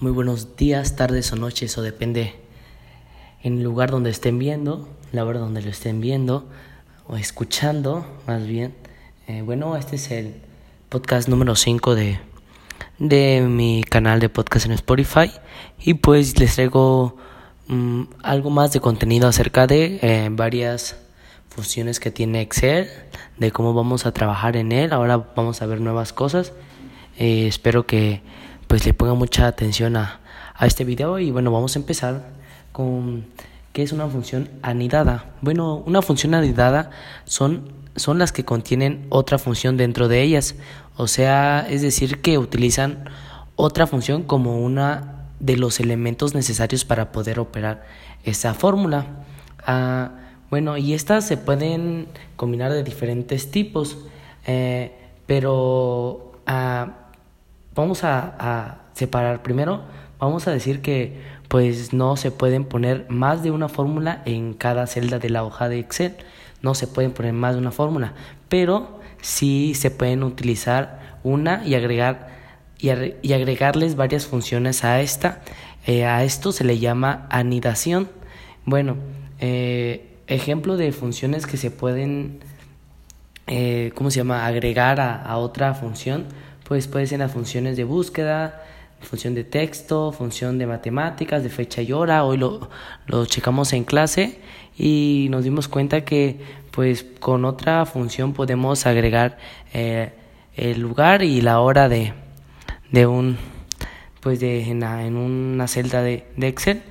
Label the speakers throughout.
Speaker 1: Muy buenos días, tardes o noches, o depende en el lugar donde estén viendo, la hora donde lo estén viendo o escuchando, más bien. Eh, bueno, este es el podcast número 5 de, de mi canal de podcast en Spotify y pues les traigo mm, algo más de contenido acerca de eh, varias funciones que tiene Excel, de cómo vamos a trabajar en él. Ahora vamos a ver nuevas cosas. Eh, espero que pues le ponga mucha atención a, a este video y bueno, vamos a empezar con qué es una función anidada. Bueno, una función anidada son, son las que contienen otra función dentro de ellas, o sea, es decir, que utilizan otra función como una de los elementos necesarios para poder operar esa fórmula. Ah, bueno, y estas se pueden combinar de diferentes tipos, eh, pero ah, vamos a, separar primero, vamos a decir que pues no se pueden poner más de una fórmula en cada celda de la hoja de Excel, no se pueden poner más de una fórmula, pero sí se pueden utilizar una y agregar y, agregarles varias funciones a esta. Eh, a esto se le llama anidación. Bueno, eh, ejemplo de funciones que se pueden, eh, ¿cómo se llama?, agregar a, a otra función pues puede ser las funciones de búsqueda, función de texto, función de matemáticas, de fecha y hora. Hoy lo, lo checamos en clase y nos dimos cuenta que pues con otra función podemos agregar eh, el lugar y la hora de, de un pues de en, en una celda de, de Excel.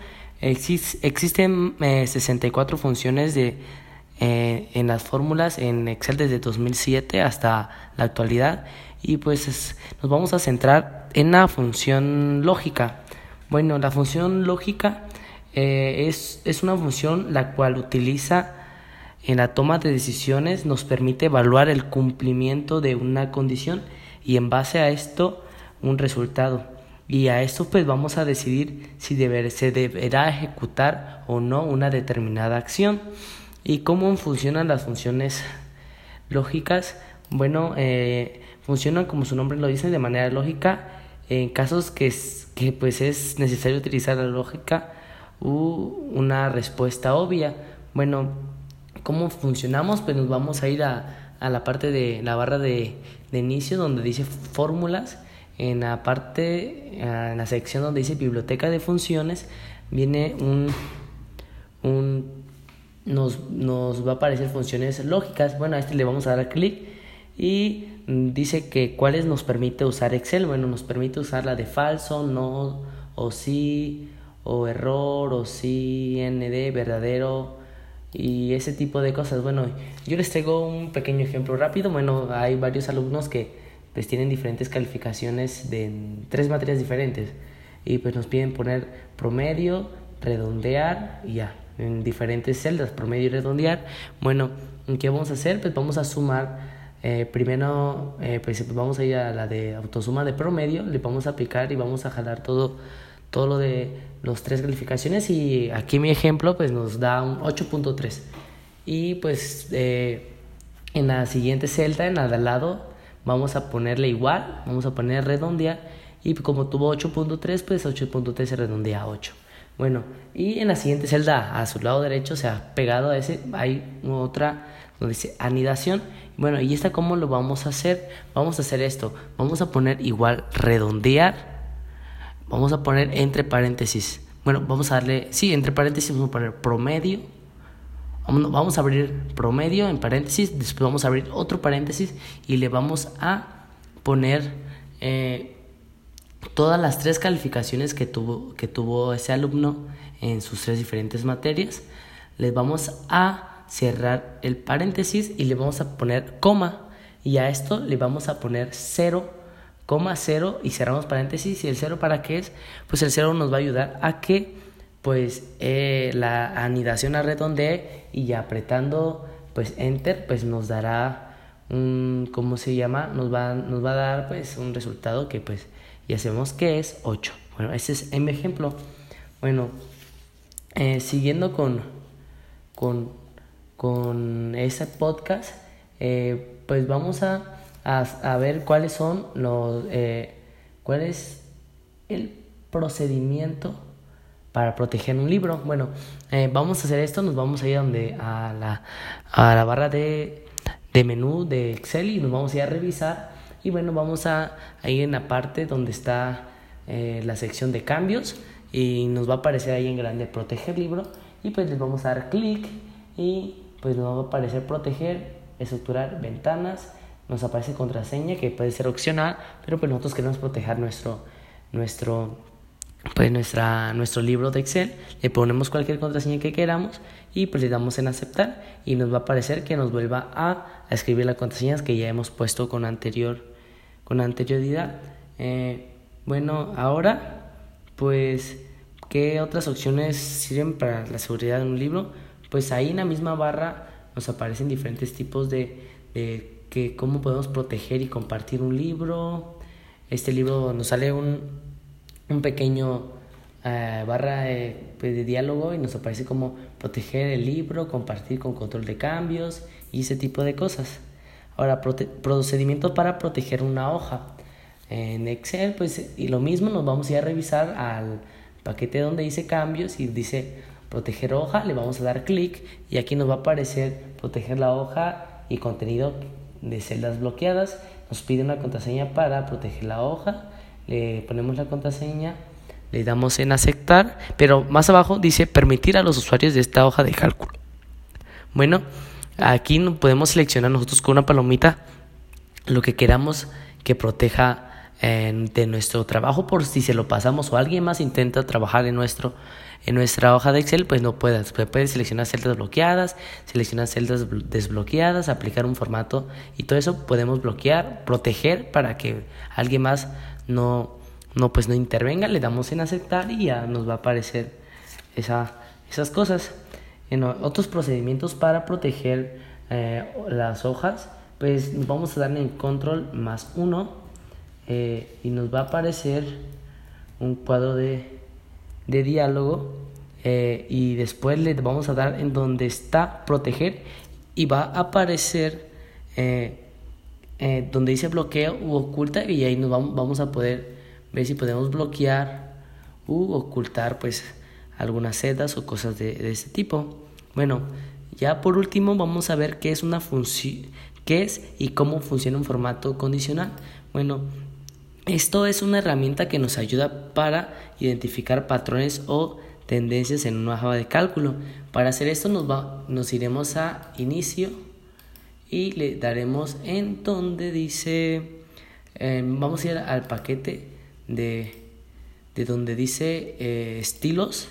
Speaker 1: existen eh, 64 funciones de eh, en las fórmulas en Excel desde 2007 hasta la actualidad y pues nos vamos a centrar en la función lógica. Bueno, la función lógica eh, es, es una función la cual utiliza en la toma de decisiones, nos permite evaluar el cumplimiento de una condición y en base a esto un resultado. Y a esto pues vamos a decidir si se deberá ejecutar o no una determinada acción. ¿Y cómo funcionan las funciones lógicas? Bueno, eh, funcionan como su nombre lo dice de manera lógica en casos que, que pues es necesario utilizar la lógica u una respuesta obvia. Bueno, ¿cómo funcionamos? Pues nos vamos a ir a, a la parte de la barra de, de inicio donde dice fórmulas. En la parte, en la sección donde dice biblioteca de funciones, viene un, un nos, nos va a aparecer funciones lógicas. Bueno, a este le vamos a dar clic y dice que cuáles nos permite usar Excel. Bueno, nos permite usar la de falso, no, o sí, o error, o sí, ND, verdadero y ese tipo de cosas. Bueno, yo les traigo un pequeño ejemplo rápido. Bueno, hay varios alumnos que pues tienen diferentes calificaciones de tres materias diferentes y pues nos piden poner promedio, redondear y ya en diferentes celdas, promedio y redondear. Bueno, ¿qué vamos a hacer? Pues vamos a sumar eh, primero, eh, pues vamos a ir a la de autosuma de promedio, le vamos a aplicar y vamos a jalar todo, todo lo de los tres calificaciones y aquí mi ejemplo pues nos da un 8.3 y pues eh, en la siguiente celda, en la al lado, vamos a ponerle igual, vamos a poner redondear y como tuvo 8.3 pues 8.3 se redondea a 8. Bueno, y en la siguiente celda, a su lado derecho, o sea, pegado a ese, hay otra donde dice anidación. Bueno, ¿y esta cómo lo vamos a hacer? Vamos a hacer esto. Vamos a poner igual redondear. Vamos a poner entre paréntesis. Bueno, vamos a darle, sí, entre paréntesis vamos a poner promedio. Vamos a abrir promedio en paréntesis, después vamos a abrir otro paréntesis y le vamos a poner eh, todas las tres calificaciones que tuvo, que tuvo ese alumno en sus tres diferentes materias. Les vamos a cerrar el paréntesis y le vamos a poner coma. Y a esto le vamos a poner 0, coma 0 y cerramos paréntesis. ¿Y el 0 para qué es? Pues el 0 nos va a ayudar a que pues eh, la anidación arredondee y apretando pues enter pues nos dará un, ¿cómo se llama? Nos va, nos va a dar pues un resultado que pues ya sabemos que es 8. Bueno, ese es mi ejemplo. Bueno, eh, siguiendo con, con, con ese podcast, eh, pues vamos a, a, ver cuáles son los, eh, cuál es el procedimiento para proteger un libro. Bueno, eh, vamos a hacer esto, nos vamos a ir donde, a, la, a la barra de, de menú de Excel y nos vamos a ir a revisar. Y bueno, vamos a, a ir en la parte donde está eh, la sección de cambios. Y nos va a aparecer ahí en grande proteger libro. Y pues les vamos a dar clic y pues nos va a aparecer proteger, estructurar ventanas, nos aparece contraseña que puede ser opcional, pero pues nosotros queremos proteger nuestro, nuestro, pues nuestra, nuestro libro de Excel, le ponemos cualquier contraseña que queramos y pues le damos en aceptar. Y nos va a aparecer que nos vuelva a, escribir las contraseñas que ya hemos puesto con anterior con anterioridad. Eh, bueno, ahora pues ¿qué otras opciones sirven para la seguridad de un libro? Pues ahí en la misma barra nos aparecen diferentes tipos de, de que cómo podemos proteger y compartir un libro. Este libro nos sale un, un pequeño eh, barra pues, de, diálogo y nos aparece como proteger el libro, compartir con control de cambios y ese tipo de cosas. Ahora, procedimientos para proteger una hoja. En Excel, pues, y lo mismo, nos vamos a ir a revisar al paquete donde dice cambios y dice proteger hoja, le vamos a dar clic y aquí nos va a aparecer proteger la hoja y contenido de celdas bloqueadas. Nos pide una contraseña para proteger la hoja. Le ponemos la contraseña, le damos en aceptar, pero más abajo dice permitir a los usuarios de esta hoja de cálculo. Bueno, aquí podemos seleccionar nosotros con una palomita lo que queramos que proteja de nuestro trabajo por si se lo pasamos o alguien más intenta trabajar en nuestro en nuestra hoja de Excel pues no puedes puedes seleccionar celdas bloqueadas seleccionar celdas desbloqueadas aplicar un formato y todo eso podemos bloquear proteger para que alguien más no no pues no intervenga. Le damos en aceptar y ya nos va a aparecer esa, esas cosas en otros procedimientos para proteger eh, las hojas pues vamos a darle en control más uno eh, y nos va a aparecer un cuadro de, de diálogo eh, y después le vamos a dar en donde está proteger y va a aparecer eh, donde dice bloqueo u oculta y ahí nos vamos, vamos a poder ver si podemos bloquear u ocultar pues algunas sedas o cosas de, de este tipo. Bueno, ya por último vamos a ver qué es una función, qué es y cómo funciona un formato condicional. Bueno, esto es una herramienta que nos ayuda para identificar patrones o tendencias en una hoja de cálculo. Para hacer esto nos, va, nos iremos a inicio y le daremos en donde dice, eh, vamos a ir al paquete de, de donde dice eh, estilos,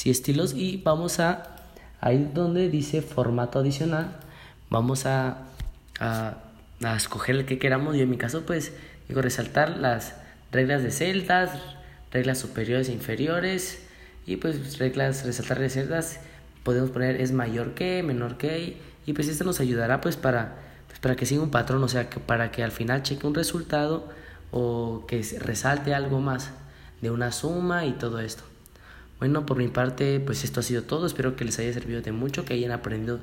Speaker 1: sí, estilos y vamos a, ahí donde dice formato adicional, vamos a, a, a escoger el que queramos. y en mi caso pues Digo, resaltar las reglas de celdas, reglas superiores e inferiores y pues reglas, resaltar de celdas, podemos poner es mayor que, menor que y pues esto nos ayudará pues para, pues, para que siga un patrón, o sea, que para que al final cheque un resultado o que resalte algo más de una suma y todo esto. Bueno, por mi parte, pues esto ha sido todo. Espero que les haya servido de mucho, que hayan aprendido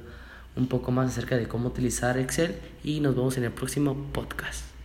Speaker 1: un poco más acerca de cómo utilizar Excel y nos vemos en el próximo podcast.